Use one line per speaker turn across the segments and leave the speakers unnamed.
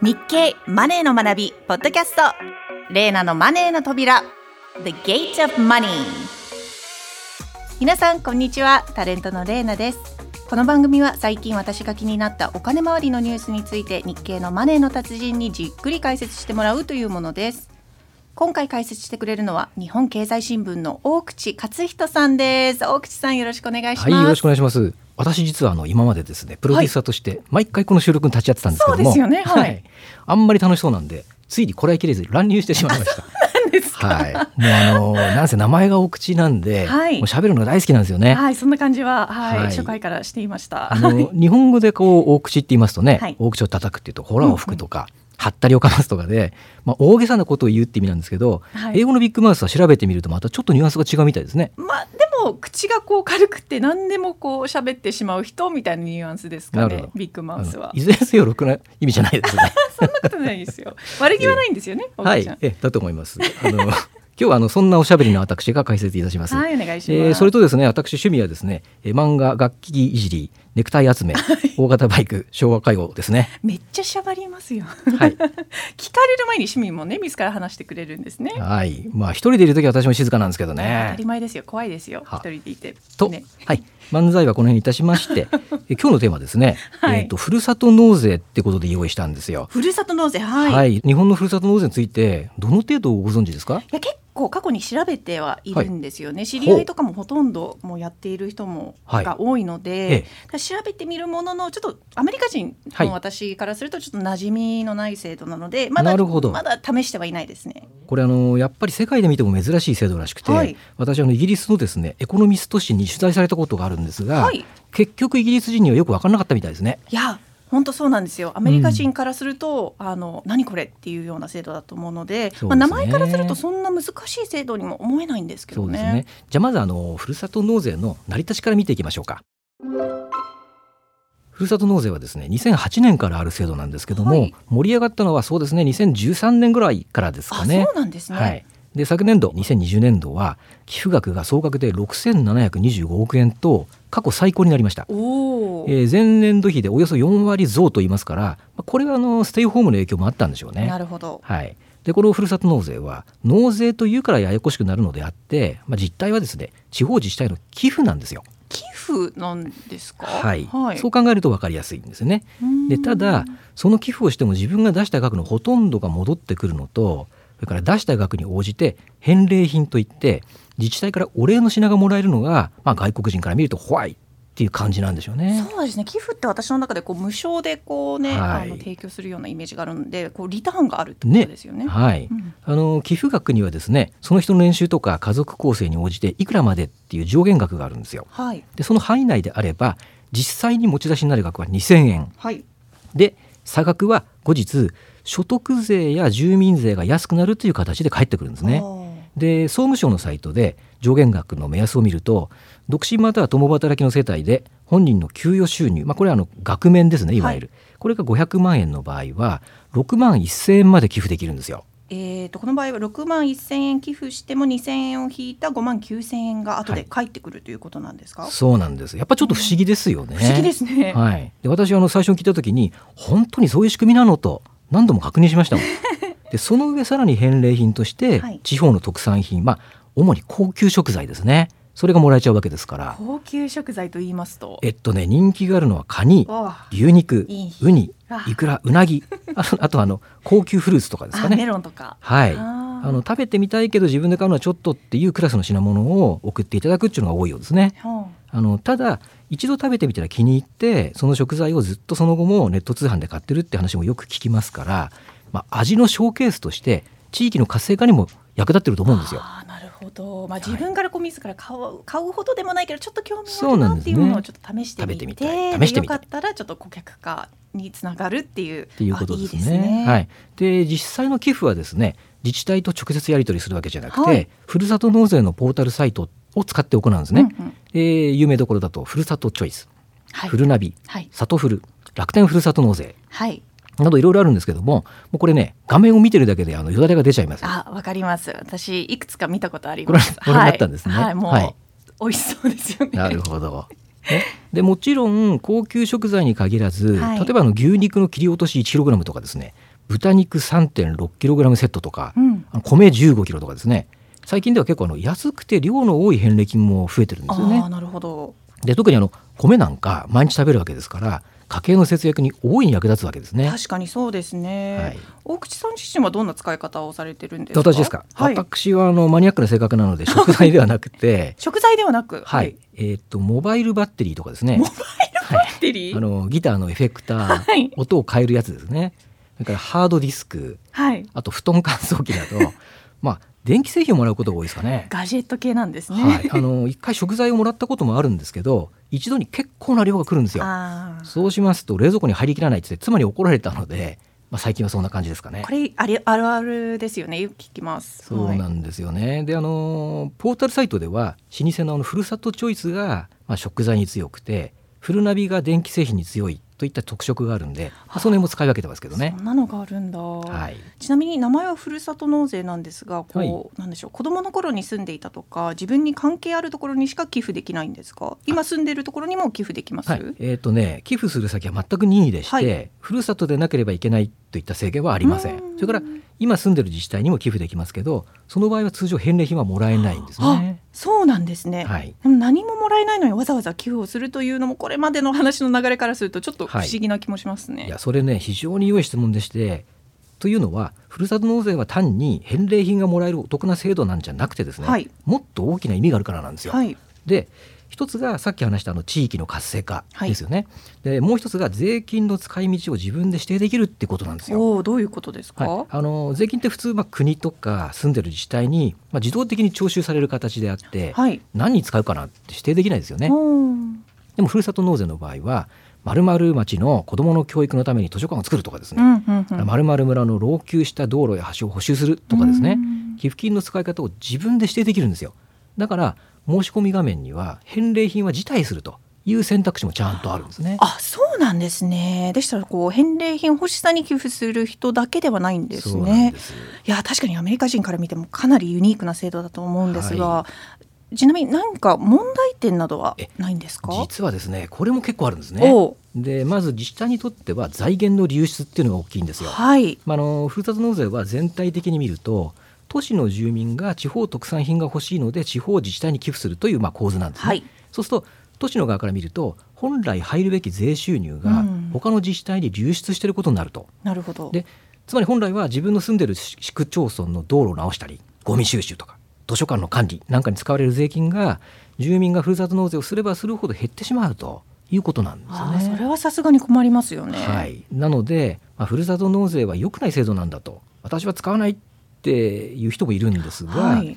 日経マネーの学びポッドキャスト。レーナのマネーの扉。The Gate of Money 皆さんこんにちは。タレントのレーナです。この番組は最近私が気になったお金回りのニュースについて日経のマネーの達人にじっくり解説してもらうというものです。今回解説してくれるのは日本経済新聞の大口克人さんです。大口さんよろしくお願いします。
はい、よろしくお願いします。私実はあの今までですねプロデューサーとして毎回この収録に立ち会ってたんですけども、あんまり楽しそうなんでついにこらえきれず乱入してしまいました。はい、もうあのなんせ名前が大口なんで、
はい。
もう喋るのが大好きなんですよね。
はい、そんな感じは、はい、
はい。
初回からしていました。
あの日本語でこう大口って言いますとね、
はい。
大口を叩くっていうとホラを吹くとか、はったりをかますとかで、まあ、大げさなことを言うって意味なんですけど、
はい
英語のビッグマウスは調べてみるとまたちょっとニュアンスが違うみたいですね。
まあ、でも口がこう軽くて何でもこう喋ってしまう人みたいなニュアンスですか。ねビッグマウスは。
いずれにせよろくな意味じゃないですね。
そんなことないですよ。悪気はないんですよね。
はいえだと思います。あの今日はあのそんなおしゃべりの私が解説いたします。
はい、お願いします。
えーそれとですね私趣味はですねえー漫画楽器いじりネクタイ集め大型バイク昭和歌謡ですね。
めっちゃしゃばりますよ。
はい
聞かれる前に趣味もね、自ら話してくれるんですね。
はいまあ一人でいる時は私も静かなんですけど
当た
ね
り。前ですよ。怖いですよ。
は
一人でいて。
と、
ね。
はい漫才はこの辺にいたしまして え今日のテーマですね、
はい
えっ、とふるさと納税ってことで用意したんですよ。
ふるさと納税、はい。、
はいい、日本のふるさと納税についてどの程度ご存知ですか？
や、結構過去に調べてはいるんですよね。知り合いとかもほとんどもうやっている人も、
はい
が多いの
え
で。調べてみるもののちょっとアメリカ人
はい
の私からするとちょっと馴染みのない制度なので、まだまだ試してはいないですね。
これあのやっぱり世界で見ても珍しい制度らしくて、
はい
私あのイギリスのですねエコノミスト誌に取材されたことがあるんですが、
はい
結局イギリス人にはよく分からなかったみたいですね。
いや本当そうなんですよアメリカ人からすると、あの何これっていうような制度だと思うので
ね
まあ、名前からするとそんな難しい制度にも思えないんですけどね。
そうですね。じゃあまずあのふるさと納税の成り立ちから見ていきましょうか。ふるさと納税はですね2008年からある制度なんですけども、
はい
盛り上がったのはそうですね2013年ぐらいからですか
あ
ね。
そうなんですね。
はい。で昨年度2020年度は寄付額が総額で6725億円と過去最高になりました。えー前年度比でおよそ4割増と言いますから、まあこれはあのステイホームの影響もあったんでしょうね。
なるほど。
はい、でこのふるさと納税は納税というからややこしくなるのであって、まあ、実態はですね地方自治体の寄付なんですよ。
寄付なんですか？
はい
はい。
そう考えると分かりやすいんですよね。でただその寄付をしても自分が出した額のほとんどが戻ってくるのとそれから出した額に応じて返礼品といって自治体からお礼の品がもらえるのが、まあ、外国人から見ると怖いっていう感じなんでしょうね。
そうですね。寄付って私の中でこう無償でこうね、
はい。
あの提供するようなイメージがあるのでこうリターンがあるってことですよね。
はい。
うん。
あの寄付額にはですねその人の年収とか家族構成に応じていくらまでっていう上限額があるんですよ。
はい。
でその範囲内であれば実際に持ち出しになる額は2000円。
はい。
で差額は後日所得税や住民税が安くなるという形で返ってくるんですね。で総務省のサイトで上限額の目安を見ると独身または共働きの世帯で本人の給与収入、まあ、これはあの額面ですねいわゆる、これが500万円の場合は6万1000円まで寄付できるんですよ。
えー、とこの場合は6万1000円寄付しても2000円を引いた5万9000円が後で返ってくるということなんですか、
そうなんですやっぱちょっと不思議ですよね。
不思議ですね。
はい、で私はあの最初に聞いた時に本当にそういう仕組みなのと何度も確認しましたもん。でその上さらに返礼品として
はい。
地方の特産品、まあ主に高級食材ですね。それがもらえちゃうわけですから。
高級食材と言いますと？
えっとね人気があるのはカニ牛肉
いい
ウニ
あ。
イクラうなぎあ あとあの高級フルーツとかですか
あメ
ね。
ロンとか。
はい。
あ
の食べてみたいけど自分で買うのはちょっとっていうクラスの品物を送っていただくっていうのが多いようですね。
は
あのただ一度食べてみたら気に入ってその食材をずっとその後もネット通販で買ってるって話もよく聞きますから、まあ、味のショーケースとして地域の活性化にも役立ってると思うんですよ。
なるほど、まあ、
い
自分からこう自ら買う買うほどでもないけどちょっと興味
そ
ある
うな
っていうものをちょっと試してみて
食べてみて
よかったらちょっと顧客化につながるっていう
っていうことですね。
あいいですね
はい。で実際の寄付はですね自治体と直接やり取りするわけじゃなくて、
はい
ふるさと納税のポータルサイトを使って行うんですね。
うんうん。
えー有名どころだとふるさとチョイス、
はい。
ふるなび、
はい。
さとふる、楽天ふるさと納税。
はい。
などいろいろあるんですけども、もうこれね画面を見てるだけであのよだれが出ちゃいます。
あわかります。私いくつか見たことあります。
ご覧になったんですね。
はい、はいもう、
はい。
美味しそうですよね。
なるほど。ね、でもちろん高級食材に限らず、
はい。
例えばあの牛肉の切り落とし 1kg とかですね、豚肉 3.6kg セットとか、
うん。
あの米 15kg とかですね最近では結構あの安くて量の多い返礼品も増えてるんですよね。
なるほど。
で特にあの米なんか毎日食べるわけですから家計の節約に大いに役立つわけですね。
確かにそうですね、
はい。
大口さん自身はどんな使い方をされてるんですか？
私ですか、
はい、
私はあのマニアックな性格なので 食材ではなくて。
食材ではなく？
はい、えーっとモバイルバッテリーとかですね。
モバイルバッテリー？
あのギターのエフェクター、
はい。
音を変えるやつですね。それからハードディスク。
はい。
あと布団乾燥機など。まあ電気製品をもらうことが多いですかね。
ガジェット系なんですね、
はい、あの一回食材をもらったこともあるんですけど一度に結構な量が来るんですよ。そうしますと冷蔵庫に入りきらないって妻に怒られたので、まあ、最近はそんな感じですかね
こ。れあれあるあるですよねよく聞きます
そうなんですよね。であのポータルサイトでは老舗のあのふるさとチョイスが、まあ、食材に強くてフルナビが電気製品に強いといった特色があるんで、まあその辺も使い分けてますけどね。
そ。んなのがあるんだ、
はい、
ちなみに名前はふるさと納税なんですがこう、
はい。
なんでしょう子供の頃に住んでいたとか自分に関係あるところにしか寄付できないんですか？今住んでいるところにも寄付できます、
はい、えっ、とね寄付する先は全く任意でして、
はい。
ふるさとでなければいけないといった制限はありません。それから今住んでる自治体にも寄付できますけど、その場合は通常返礼品はもらえないんですね。
そうなんですね、
はい。
でも何ももらえないのにわざわざ寄付をするというのもこれまでの話の流れからするとちょっと不思議な気もしますね、
いやそれね非常に良い質問でしてというのはふるさと納税は単に返礼品がもらえるお得な制度なんじゃなくてですね、
はい
もっと大きな意味があるからなんですよ。
はい
で一つがさっき話したあの地域の活性化ですよね。でもう一つが税金の使い道を自分で指定できるってことなんですよ。
おおどういうことですか、
はい、あの税金って普通、まあ、国とか住んでる自治体に、まあ、自動的に徴収される形であって、
はい。
何に使うかなって指定できないですよね。
うん
でもふるさと納税の場合は〇〇町の子どもの教育のために図書館を作るとかですね、
うんうんうん。
〇〇村の老朽した道路や橋を補修するとかですね。
うん。
寄付金の使い方を自分で指定できるんですよ。だから申し込み画面には返礼品は辞退するという選択肢もちゃんとあるんですね。
あそうなんですね。でしたらこう返礼品欲しさに寄付する人だけではないんですね。
です。
いや確かにアメリカ人から見てもかなりユニークな制度だと思うんですが、
は
ちなみに何か問題点などはないんですか？
実はですねこれも結構あるんですね。でまず自治体にとっては財源の流出っていうのが大きいんですよ。
はい。
まあ、あのふるさと納税は全体的に見ると都市の住民が地方特産品が欲しいので地方自治体に寄付するというまあ構図なんですね。
はい
そうすると都市の側から見ると本来入るべき税収入が
うん
他の自治体に流出していることになると。
なるほど
でつまり本来は自分の住んでる市区町村の道路を直したりゴミ収集とか図書館の管理なんかに使われる税金が住民がふるさと納税をすればするほど減ってしまうということなんですよ
あーそれ
ね。
はさすがに困りますよね、
はい、なので、まあ、ふるさと納税は良くない制度なんだと私は使わないっていう人もいるんですが、
はい。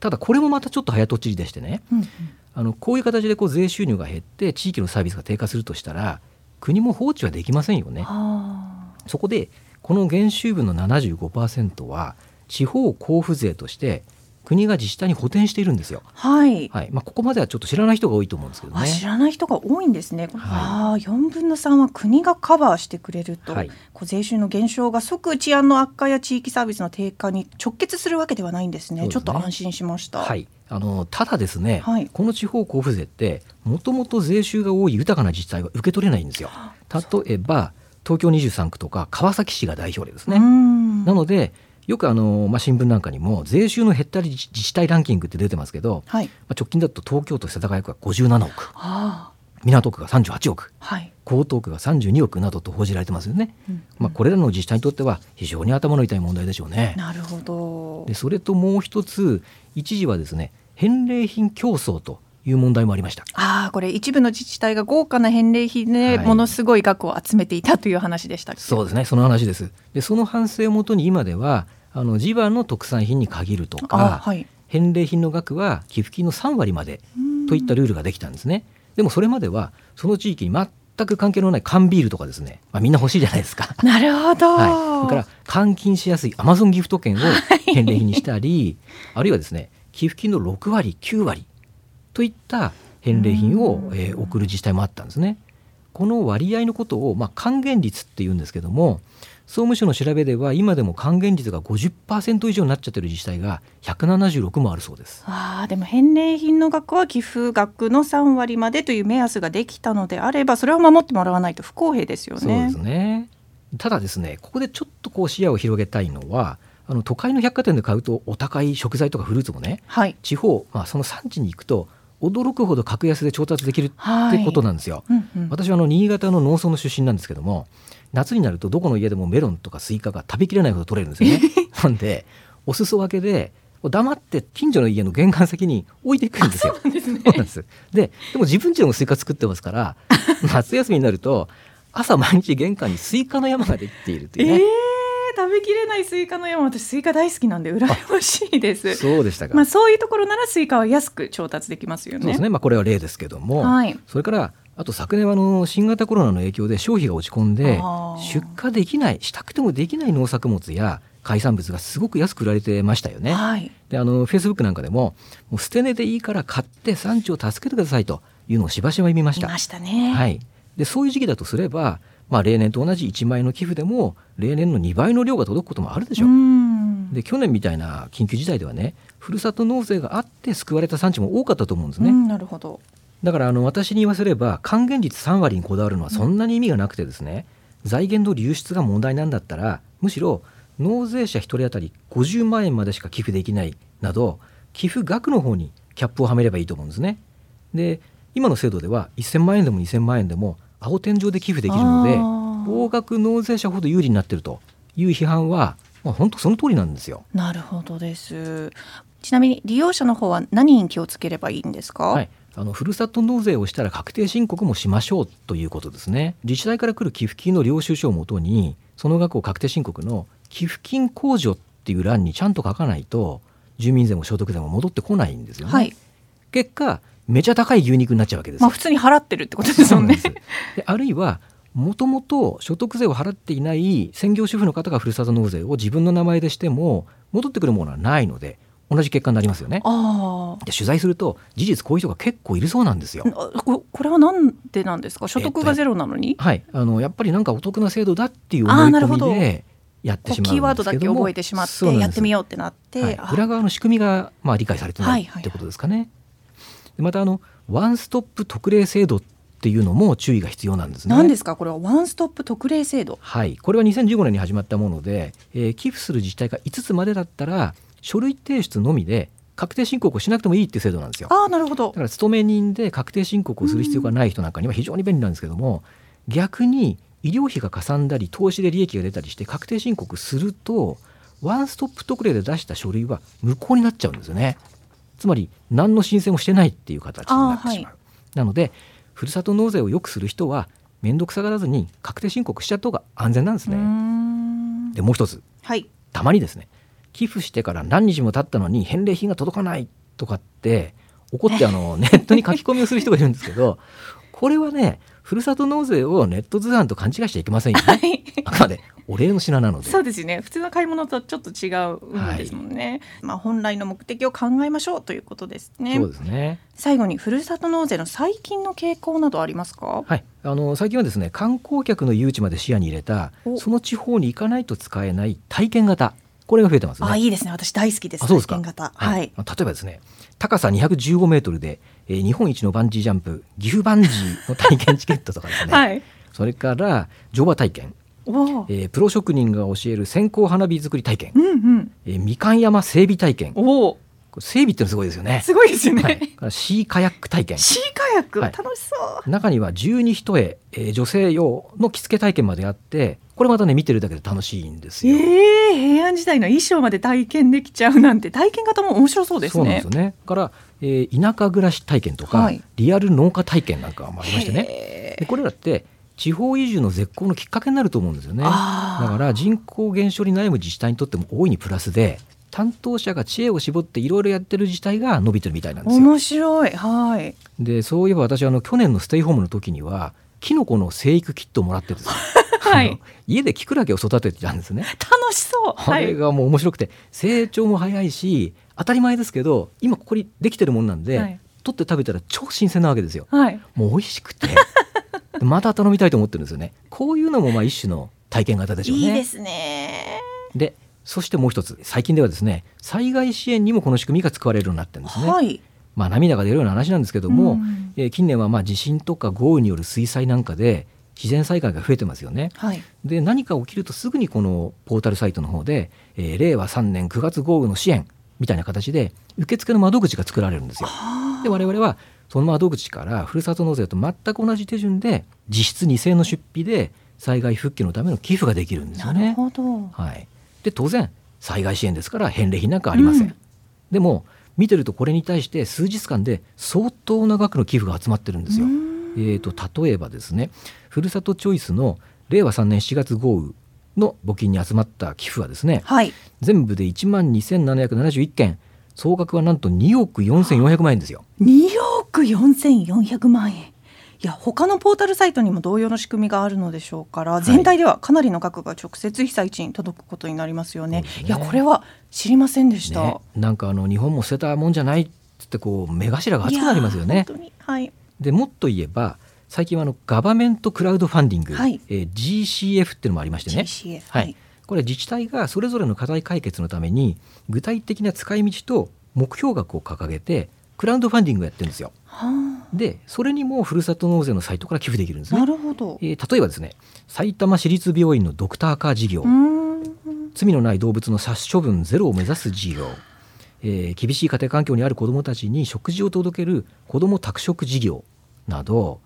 ただこれもまたちょっと早とちりでしてね
うんうん。
あのこういう形でこう税収入が減って地域のサービスが低下するとしたら国も放置はできませんよね。
あ
そこでこの減収分の75%は地方交付税として国が自治体に補填しているんですよ。
ーはい、
はいまあ、ここまではちょっと知らない人が多いと思うんですけどね。
あ知らない人が多いんですね。
はい
ああ、4分の3は国がカバーしてくれると、
はい
こう税収の減少が即治安の悪化や地域サービスの低下に直結するわけではないんですね。
すね
ちょっと安心しました。
はい、あのただですね、
はい
この地方交付税ってもともと税収が多い豊かな自治体は受け取れないんですよ。例えば東京23区とか川崎市が代表例です
う
ね。
ん
なのでよくあの、まあ、新聞なんかにも税収の減ったり自自治体ランキングって出てますけど、
はい。
まあ、直近だと東京都世田谷区が57億
あ
港区が38億
あ、はい。
江東区が32億などと報じられてますよね。
うん
まあ、これらの自治体にとっては非常に頭の痛い問題でしょうね。
なるほど
で。それともう一つ一時はですね返礼品競争という問題もありました。
ああ、これ一部の自治体が豪華な返礼品で
はい
ものすごい額を集めていたという話でした。
そうですねその話です。でその反省をもとに今ではあの地場の特産品に限ると
あ
か、
はい。
返礼品の額は寄付金の3割までといったルールができたんですね。でもそれまではその地域に全く関係のない缶ビールとかですね、まあ、みんな欲しいじゃないですか。
なるほど。
はい、それから換金しやすいアマゾンギフト券を返礼品にしたり、あるいはですね寄付金の6割9割といった返礼品を、えー送る自治体もあったんですね。この割合のことを、まあ、還元率っていうんですけども総務省の調べでは今でも還元率が50%以上になっちゃってる自治体が176もあるそうです。
ああでも返礼品の額は寄付額の3割までという目安ができたのであればそれを守ってもらわないと不公平ですよね。
そうですねただですねここでちょっとこう視野を広げたいのはあの都会の百貨店で買うとお高い食材とかフルーツもね、
はい、
地方、まあ、その産地に行くと驚くほど格安で調達できるってことなんですよ。
うんうん、
私はあの新潟の農村の出身なんですけども夏になるとどこの家でもメロンとかスイカが食べきれないほど取れるんですよね。なんでお裾分けで黙って近所の家の玄関先に置いていくんですよ。
そうですね。
そうなんですででも自分家でもスイカ作ってますから 夏休みになると朝毎日玄関にスイカの山ができているっていうね。
えー食べきれないスイカの山私スイカ大好きなんで羨ましいです。
そうでしたか。
まあそういうところならスイカは安く調達できますよね。
そうですね。まあこれは例ですけども、
はい。
それからあと昨年はあの新型コロナの影響で消費が落ち込んで出荷できないしたくてもできない農作物や海産物がすごく安く売られてましたよね。
はい。
であのフェイスブックなんかでももう捨て値でいいから買って産地を助けてくださいというのをしばしば見ました。
いましたね。
はい、でそういう時期だとすれば、まあ、例年と同じ1万円の寄付でも例年の2倍の量が届くこともあるでしょう。
ん
で去年みたいな緊急事態ではねふるさと納税があって救われた産地も多かったと思うんですね。
うんなるほど
だからあの私に言わせれば還元率3割にこだわるのはそんなに意味がなくてですね、財源の流出が問題なんだったらむしろ納税者1人当たり50万円までしか寄付できないなど寄付額の方にキャップをはめればいいと思うんですね。で今の制度では1000万円でも2000万円でも青天井で寄付できるので
あー。
大額納税者ほど有利になっているという批判は、まあ、本当その通りなんですよ。
なるほどです。ちなみに利用者の方は何に気をつければいいんですか、
はい、あのふるさと納税をしたら確定申告もしましょうということですね。自治体から来る寄付金の領収書をもとにその額を確定申告の寄付金控除っていう欄にちゃんと書かないと住民税も所得税も戻ってこないんですよね、
はい。
結果めちゃ高い牛肉になっちゃうわけですよ。
まあ普通に払ってるってことですもんね
んあるいはもともと所得税を払っていない専業主婦の方がふるさと納税を自分の名前でしても戻ってくるものはないので同じ結果になりますよね。
あ
で取材すると事実こういう人が結構いるそうなんですよ。
あここれはなんでなんですか？所得がゼロなのに、
はい、あのやっぱりなんかお得な制度だっていう思い
なるほど。
込みでやってしまう
キーワードだけ覚えてしまってやってみ
よ
ようってなって、
はい、
あ
裏側の仕組みがまあ理解されてな
はいいはい。
ってことですかね。でまたあのワンストップ特例制度っていうのも注意が必要なんですね。
何ですか？これは。ワンストップ特例制度。
はい、これは2015年に始まったもので、えー寄付する自治体が5つまでだったら書類提出のみで確定申告をしなくてもいいっていう制度なんですよ。
ああなるほど。
だから勤め人で確定申告をする必要がない人なんかには非常に便利なんですけども逆に医療費がかさんだり投資で利益が出たりして確定申告するとワンストップ特例で出した書類は無効になっちゃうんですよねつまり何の申請もしてないっていう形になってしまう、
あ
なのでふるさと納税をよくする人は面倒くさがらずに確定申告しちゃった方が安全なんですね。
ん。
でもう一つ。
はい。
たまにですね寄付してから何日も経ったのに返礼品が届かないとかって怒ってあの ネットに書き込みをする人がいるんですけどこれはねふるさと納税をネット通販と勘違いしちゃいけませんよね。
はい。
あくまでお礼の品なので。
そうですよね。普通の買い物とちょっと違うんですもんね、まあ本来の目的を考えましょうということですね。
そうですね。
最後にふるさと納税の最近の傾向などありますか？
はい、あの最近はですね観光客の誘致まで視野に入れた
お。
その地方に行かないと使えない体験型。これが増えてますね。
あいいですね。私大好きです
あそうですか。
体験型。はい、
まあ例えばですね高さ215メートルで、えー日本一のバンジージャンプ岐阜バンジーの体験チケットとかですね、
はい。
それから乗馬体験、えープロ職人が教える線香花火作り体験。
う、んうん。
えーみかん山整備体験。こ
お
整備ってのすごいですよね。
すごいですよね、
はい、シーカヤック体験。
シーカヤック、
はい。
楽しそう。
中には十二一重、えー女性用の着付け体験まであってこれまたね見てるだけで楽しいんです
え
よ。
ー、平安時代の衣装まで体験できちゃうなんて体験型も面白そうですね。
そうなんですよね。から、えー田舎暮らし体験とか、
はい。
リアル農家体験なんかもありましてね。これらって地方移住の絶好のきっかけになると思うんですよね。だから人口減少に悩む自治体にとっても大いにプラスで担当者が知恵を絞っていろいろやってる自治体が伸びてるみたいなんですよ。
面白い。はい。
でそういえば私あの去年のステイホームの時にはキノコの生育キットをもらってですね
はい。
家でキクラゲを育ててたんですね。
楽しそう。はい。
あれがもう面白くて成長も早いし当たり前ですけど今ここにできてるもんなんで、
はい。
取って食べたら超新鮮なわけですよ。
はい。
もう美味しくて。でまた頼みたいと思ってるんですよね。こういうのもまあ一種の体験型でしょうね。
いいですね
でそしてもう一つ最近ではですね災害支援にもこの仕組みが使われるようになってるんですね。
はい
まあ涙が出るような話なんですけども、
うん
えー近年はまあ地震とか豪雨による水災なんかで自然災害が増えてますよね。
はい、
で何か起きるとすぐにこのポータルサイトの方で、えー令和3年9月豪雨の支援みたいな形で受付の窓口が作られるんですよ。で我々はその窓口からふるさと納税と全く同じ手順で実質2000円の出費で災害復旧のための寄付ができるんですよ
なる
ね。
ほど。
はい、で当然災害支援ですから返礼品なんかありません。
うん
でも見てるとこれに対して数日間で相当な額の寄付が集まってるんですよ。えー、と例えばですねふるさとチョイスの令和3年7月豪雨の募金に集まった寄付はですね
はい。
全部で1万2771件総額はなんと2億4400万円ですよ。
2億4400万円。いや他のポータルサイトにも同様の仕組みがあるのでしょうから、
い
全体ではかなりの額が直接被災地に届くことになりますよね。
ね
いやこれは知りませんでした。
ね、なんかあの日本も捨てたもんじゃないっつってこう目頭が熱くなりますよね
はい。
でもっと言えば最近はあのガバメントクラウドファンディング、
はい
えー GCF っていうのもありましてね
GCF
はい、これは自治体がそれぞれの課題解決のために具体的な使い道と目標額を掲げてクラウドファンディングをやってるんですよ。
は
でそれにもふるさと納税のサイトから寄付できるんです
あ、な
ね。
るほど。
えー例えばですね埼玉市立病院のドクターカー事業。罪のない動物の殺処分ゼロを目指す事業、えー厳しい家庭環境にある子どもたちに食事を届ける子ども宅食事業など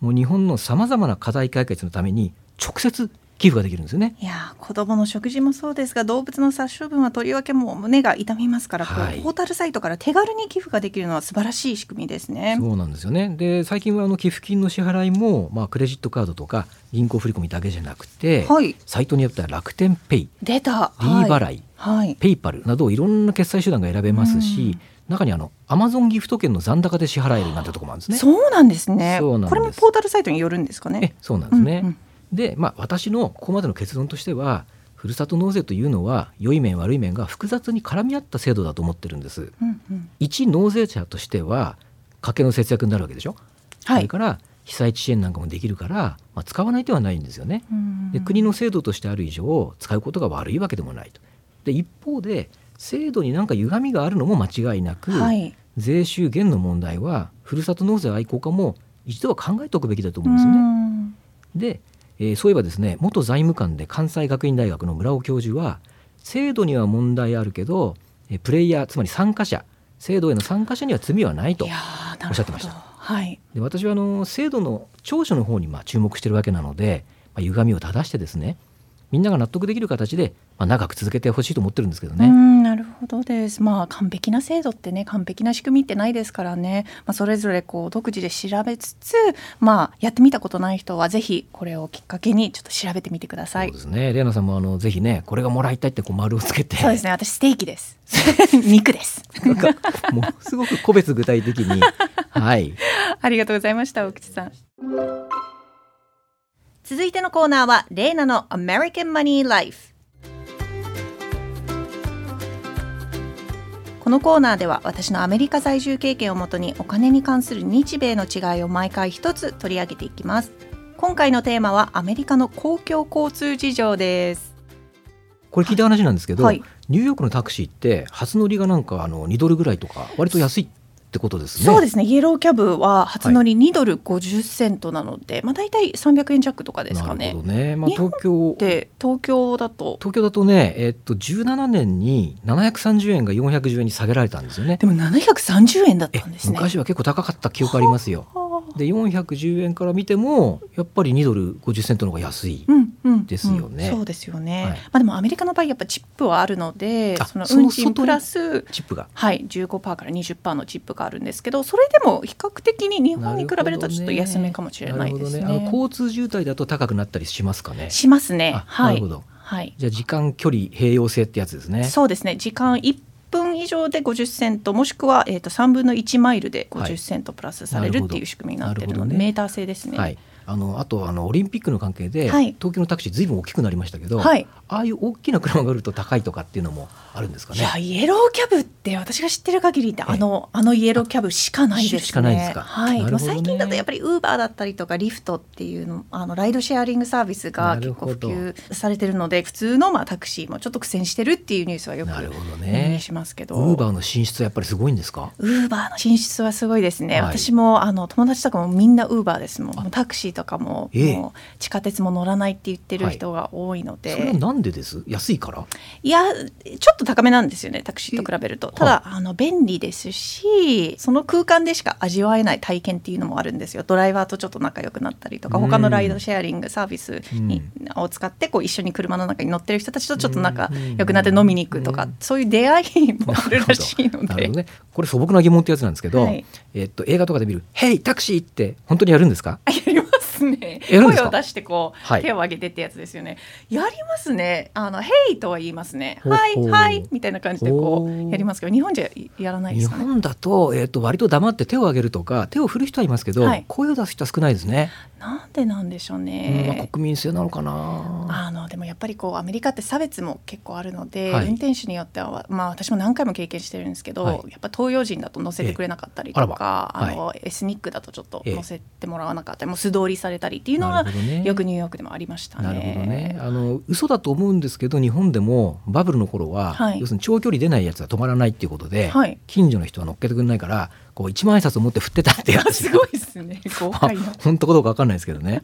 もう日本のさまざまな課題解決のために直接寄付ができるんですよね。
いやー子供の食事もそうですが動物の殺処分はとりわけもう胸が痛みますから、
はい
ポータルサイトから手軽に寄付ができるのは素晴らしい仕組みですね。
そうなんですよねで最近はあの寄付金の支払いも、まあ、クレジットカードとか銀行振込だけじゃなくて、
はい
サイトによっては楽天ペイ
出た
D 払い、
はい、
ペイパルなどいろんな決済手段が選べますし、中にあのアマゾンギフト券の残高で支払えるなんてとこもあるんですね。
そうなんですねこれもポータルサイトによるんですか
え
ね。
そうなんですね。
うんうん
で、まあ、私のここまでの結論としてはふるさと納税というのは良い面悪い面が複雑に絡み合った制度だと思ってるんです。
うんうん
一納税者としては家計の節約になるわけでしょ？
はい。
それから被災地支援なんかもできるから、まあ、使わない手はないんですよね。
うん
で国の制度としてある以上使うことが悪いわけでもないと。で一方で制度になんか歪みがあるのも間違いなく、
はい。
税収減の問題はふるさと納税愛好家も一度は考えておくべきだと思
う
うんですよね。
ん
で、えーそういえばですね元財務官で関西学院大学の村尾教授は制度には問題あるけどえープレイヤーつまり参加者制度への参加者には罪はないとおっしゃってました
はい。
で私はあの制度の長所の方にまあ注目してるわけなので、まあ、歪みを正してですねみんなが納得できる形で、まあ、長く続けてほしいと思ってるんですけどね。
ほどです。まあ完璧な制度ってね完璧な仕組みってないですからね。まあそれぞれこう独自で調べつつ、まあやってみたことない人はぜひこれをきっかけにちょっと調べてみてください
そうで。すねレイナさんもあのぜひねこれがもらいたいってこう丸をつけて
そうですね。私ステーキです。肉です。
なんかものすごく個別具体的にはい
ありがとうございました大口さん。続いてのコーナーはレイナの American Money Life。このコーナーでは私のアメリカ在住経験をもとにお金に関する日米の違いを毎回一つ取り上げていきます。今回のテーマはアメリカの公共交通事情です。
これ聞いた話なんですけど、
はい
ニューヨークのタクシーって初乗りがなんかあの2ドルぐらいとか割と安いってことですね。
そうですね。イエローキャブは初乗り2ドル50セントなので、まあ大体300円弱とかですかね
なるほ。どね。まあ東京
で東京だと
東京だとね、えっと17年に730円が410円に下げられたんですよね。
でも730円だっ
え
たんですね。
昔は結構高かった記憶ありますよ。で410円から見てもやっぱり2ドル50セントの方が安い。
うんうん、
ですよね
うんそうですよね。
はい
まあでもアメリカの場合やっぱチップはあるので、
あ
その運賃プラス
チップが。
はい15%から20%のチップがあるんですけど、それでも比較的に日本に比べるとちょっと安めかもしれないですね。
ねあの交通渋滞だと高くなったりしますかね？
しますね。
あ
はい。
なるほど
はい。
じゃあ時間距離併用性ってやつですね。
そうですね。時間1分以上で50セントもしくは、えー、と3分の1マイルで50セントプラスされるっていう仕組みになってるので、
ね
メーター制ですね。
はい。あのあとあのオリンピックの関係で、
はい。
東京のタクシーずいぶん大きくなりましたけど、
はい。
ああいう大きな車があると高いとかっていうのもあるんですかね？
いやイエローキャブって私が知ってる限りあのあのイエローキャブしかないですね。
しかないですか？
はい。
ね。
最近だとやっぱりウーバーだったりとかリフトっていうのあのライドシェアリングサービスが結構普及されてるので普通のまあタクシーもちょっと苦戦してるっていうニュースはよく
なるほど
耳
ね
にしますけど。
ウーバーの進出はやっぱりすごいんですか？
ウーバーの進出はすごいですね、
はい。
私もあの友達とかもみんなウーバーですもん。タクシーとかも,、
ええ。
もう地下鉄も乗らないって言ってる人が多いので、
それはなんでです？安いから？
いやちょっと高めなんですよねタクシーと比べると。ただあの便利ですしその空間でしか味わえない体験っていうのもあるんですよ。ドライバーとちょっと仲良くなったりとか
うん。
他のライドシェアリングサービスに、を使ってこう一緒に車の中に乗ってる人たちとちょっと仲良くなって飲みに行くとか、
うん。
そういう出会いもあるらしいので。
なるほど。ね。これ素朴な疑問ってやつなんですけど、
はい。
えっと映画とかで見る「ヘイタクシー!」って本当にやるんですか？
あやりますね声を出してこう、
はい。
手を挙げてってやつですよね。やりますね。あの「ヘイ!」とは言いますね「
ほう
はいはい」みたいな感じでこ
ほう。
うやりますけど日本じゃやらないで
日
すかね？
本だと,、えっと割と黙って手を挙げるとか手を振る人はいますけど、
はい。
声を出す人は少ないですね、
なんでなんでしょう
うんま
ね
あ、国民性なのかな。
あのでもやっぱりこうアメリカって差別も結構あるので、
はい。
運転手によっては、まあ、私も何回も経験してるんですけど、
はい。
やっぱ東洋人だと乗せてくれなかったりと
ええ。あら
か、
ば
あのエスニックだとちょっと
ええ。
乗せてもらわなかったり、もう素通りされたりっていうのは
ね
よくニューヨークでもありましたね。
なるほどねあの嘘だと思うんですけど日本でもバブルの頃は、
はい
要するに長距離出ないやつは止まらないっていうことで、
はい
近所の人は乗っけてくれないからこう一万円札を持って振ってたってやつ
すごいですね。
本当かどうかわかんないですけどね。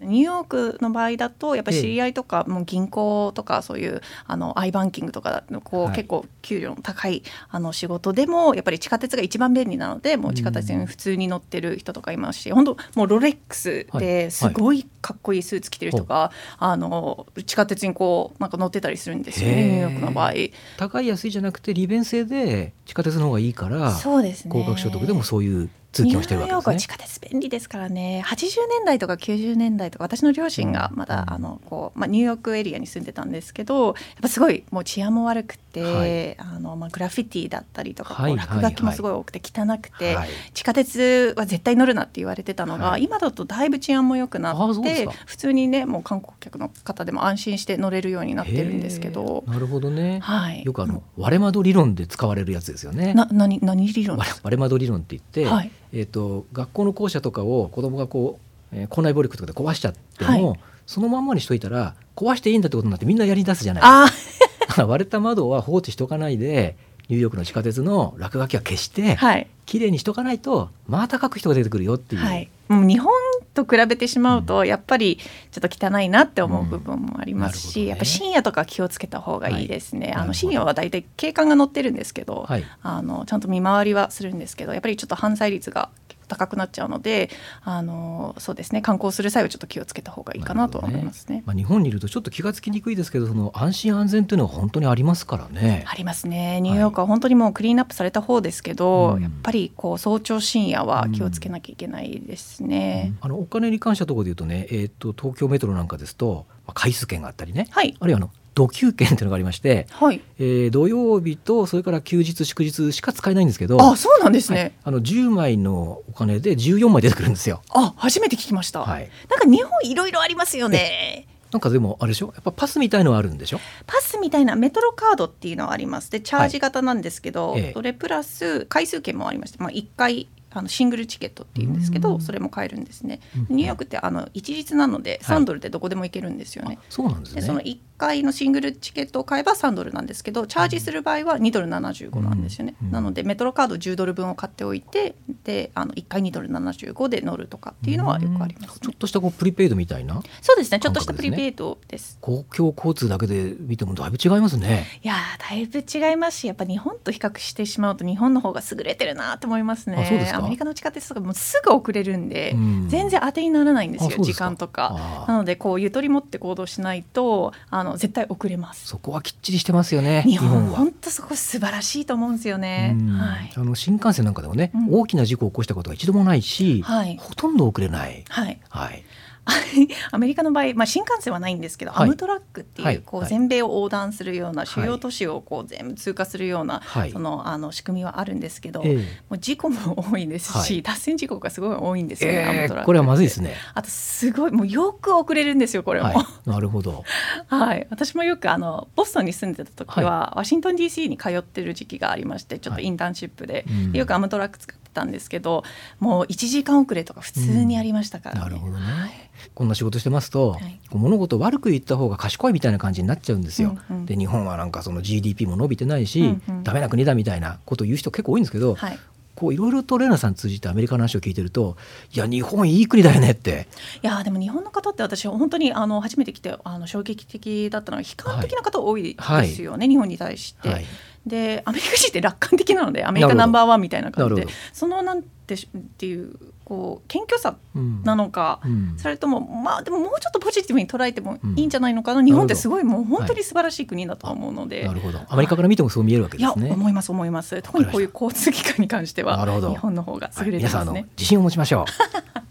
ニューヨークの場合だとやっぱり知り合いとか、もう銀行とかそういうあのアイバンキングとかのこう、
はい。
結構給料の高いあの仕事でもやっぱり地下鉄が一番便利なのでもう地下鉄に普通に乗ってる人とかいますし、本当もうロレックス
はい
ですごいかっこいいスーツ着てる人が、あの地下鉄にこうなんか乗ってたりするんですよねニューヨークの場合。
高い安いじゃなくて利便性で地下鉄の方がいいから
そうですね。
高額所得でもそういう通勤をしてるわけ
ニューヨークは地
ですね。
下鉄便利ですからね。80年代とか90年代とか私の両親がまだ、
うん。
あのこうまあ、ニューヨークエリアに住んでたんですけどやっぱすごいもう治安も悪くて、
はい。
あのまあ、グラフィティだったりとか、
はい
落書きもすごい多くて汚くて、
はい。
地下鉄は絶対乗るなって言われてたのが、
はい。
今だとだいぶ治安も良くな
あ
って普通にねもう観光客の方でも安心して乗れるようになってるんですけど。
なるほどね。
はい、
よくあの割れ窓理論で使われるやつですよね。
な何何理論
割れ窓理論って言って、
はい
えっ、と学校の校舎とかを子供がこう、えー校内暴力とかで壊しちゃっても、
は
そのまんまにしといたら壊していいんだってことになってみんなやり出すじゃないですか。割れた窓は放置しとかないでニューヨークの地下鉄の落書きは消して、
はい。
きれいにしとかないとまた書く人が出てくるよっていう、
はい、もう日本と比べてしまうと、やっぱりちょっと汚いなって思う部分もありますし、
うんね。
やっぱ深夜とか気をつけた方がいいですね。あの
はいなるほど。
深夜はだいたい警官が乗ってるんですけど、
はい。
あのちゃんと見回りはするんですけどやっぱりちょっと犯罪率が高くなっちゃうのであのそうですね観光する際はちょっと気をつけた方がいいかなとは思いますね。
まあ、日本にいるとちょっと気がつきにくいですけどその安心安全っていうのは本当にありますからね。
ありますね。ニューヨークは本当にもうクリーンアップされた方ですけど、
うん。
やっぱりこう早朝深夜は気をつけなきゃいけないですね。
あのお金に関したところで言うとね、えー、と東京メトロなんかですと、まあ、回数券があったりね。
はい。
あるいはあの土休券っていうのがありまして、
はい。
えー土曜日とそれから休日祝日しか使えないんですけど
あ、そうなんですね。
はいあの10枚のお金で14枚出てくるんですよ。
あ、初めて聞きました。
はい、
なんか日本いろいろありますよね。
なんかでもあれでしょ？やっぱパスみたいのはあるんでしょ？
パスみたいなメトロカードっていうのはあります。で、チャージ型なんですけど、
はいええ
それプラス回数券もありまして、まあ一回あのシングルチケットっていうんですけど、
うん。
それも買えるんですね。
うん。
ニューヨークってあの一律なので
はい。
3ドルでどこでも行けるんですよね。
あそうなんですね。
でその1回のシングルチケットを買えば3ドルなんですけどチャージする場合は2ドル75なんですよね、
うん。
なのでメトロカード10ドル分を買っておいてであの1回2ドル75で乗るとかっていうのはよくあります、ね。
ちょっとしたこうプリペイドみたいな。
そうですね。ちょっとしたプリペイドです。
公共交通だけで見てもだいぶ違いますね。
いやーだいぶ違いますしやっぱ日本と比較してしまうと日本の方が優れてるなと思いますね。
あそうですか。
アメリカの地下鉄とかもうすぐ遅れるんで、
うん
全然当てにならないんですよ時間とかなのでこうゆとり持って行動しないとあの絶対遅れます
そこはきっちりしてますよね。
日本
は。
本当そこ素晴らしいと思うんですよね。
うん
はい。
あの新幹線なんかでもね、
うん
大きな事故を起こしたことが一度もないし、
はい
ほとんど遅れない。
はい。
はい。
アメリカの場合、まあ新幹線はないんですけど、
はい。
アムトラックっていう、
はい。
こう
はい。
全米を横断するような主
はい。
要都市をこう全部通過するような、
はい。
そのあの仕組みはあるんですけど、
ええ。
もう事故も多いですし、
はい。
脱線事故がすごい多いんですよね。アムトラック
ええこれはまずいですね。
あとすごいもうよく遅れるんですよこれも。
はい。なるほど。
はい、私もよくあのボストンに住んでた時は、ワシントン DC に通ってる時期がありましてちょっとインターンシップで。よくアムトラック使ってたんですけどもう1時間遅れとか普通にありましたからね。
なるほどね。こんな仕事してますと、
はい。
物事を悪く言った方が賢いみたいな感じになっちゃうんですよ。
うんうん。
で日本はなんかその GDP も伸びてないし、
うんうん。
ダメな国だみたいなことを言う人結構多いんですけど、
はい。
こういろいろとレナさん通じてアメリカの話を聞いてるといや日本いい国だよねって。
いやでも日本の方って私本当にあの初めて来てあの衝撃的だったのは悲観的な方多いですよね、はい、日本に対して。はいでアメリカ人って楽観的なのでアメリカナンバーワンみたいな感じでそのなんてっていうこう謙虚さなのか、うん、それともまあでももうちょっとポジティブに捉えてもいいんじゃないのかな、うん、日本ってすごいもう本当に素晴らしい国だと思うので、
はい、なるほど。アメリカから見てもそう見えるわけですね。
いや思います思います。特にこういう交通機関に関しては日本の方が優れてますね、はい、
自信を持ちましょう。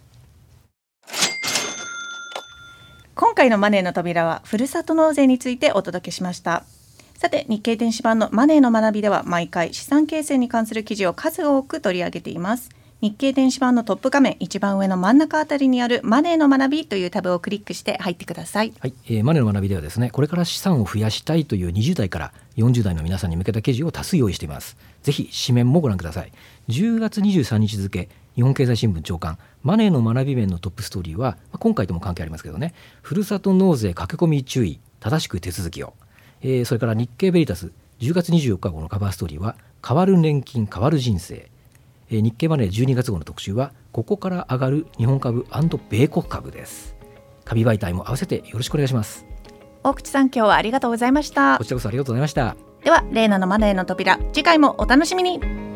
今回のマネーの扉はふるさと納税についてお届けしましたさて日経電子版のマネーの学びでは毎回資産形成に関する記事を数多く取り上げています日経電子版のトップ画面一番上の真ん中あたりにあるマネーの学びというタブをクリックして入ってください。
はい、えー、マネーの学びではですね、これから資産を増やしたいという20代から40代の皆さんに向けた記事を多数用意しています。ぜひ紙面もご覧ください。10月23日付日本経済新聞長官マネーの学び面のトップストーリーは、まあ、今回とも関係ありますけどね、ふるさと納税駆け込み注意、正しく手続きを。えー、それから日経ベリタス10月24日号のカバーストーリーは変わる年金変わる人生、えー、日経マネー12月号の特集はここから上がる日本株米国株です。株媒体も合わせてよろしくお願いします。
大口さん今日はありがとうございました。
こちらこそありがとうございました。
ではレーナのマネーの扉次回もお楽しみに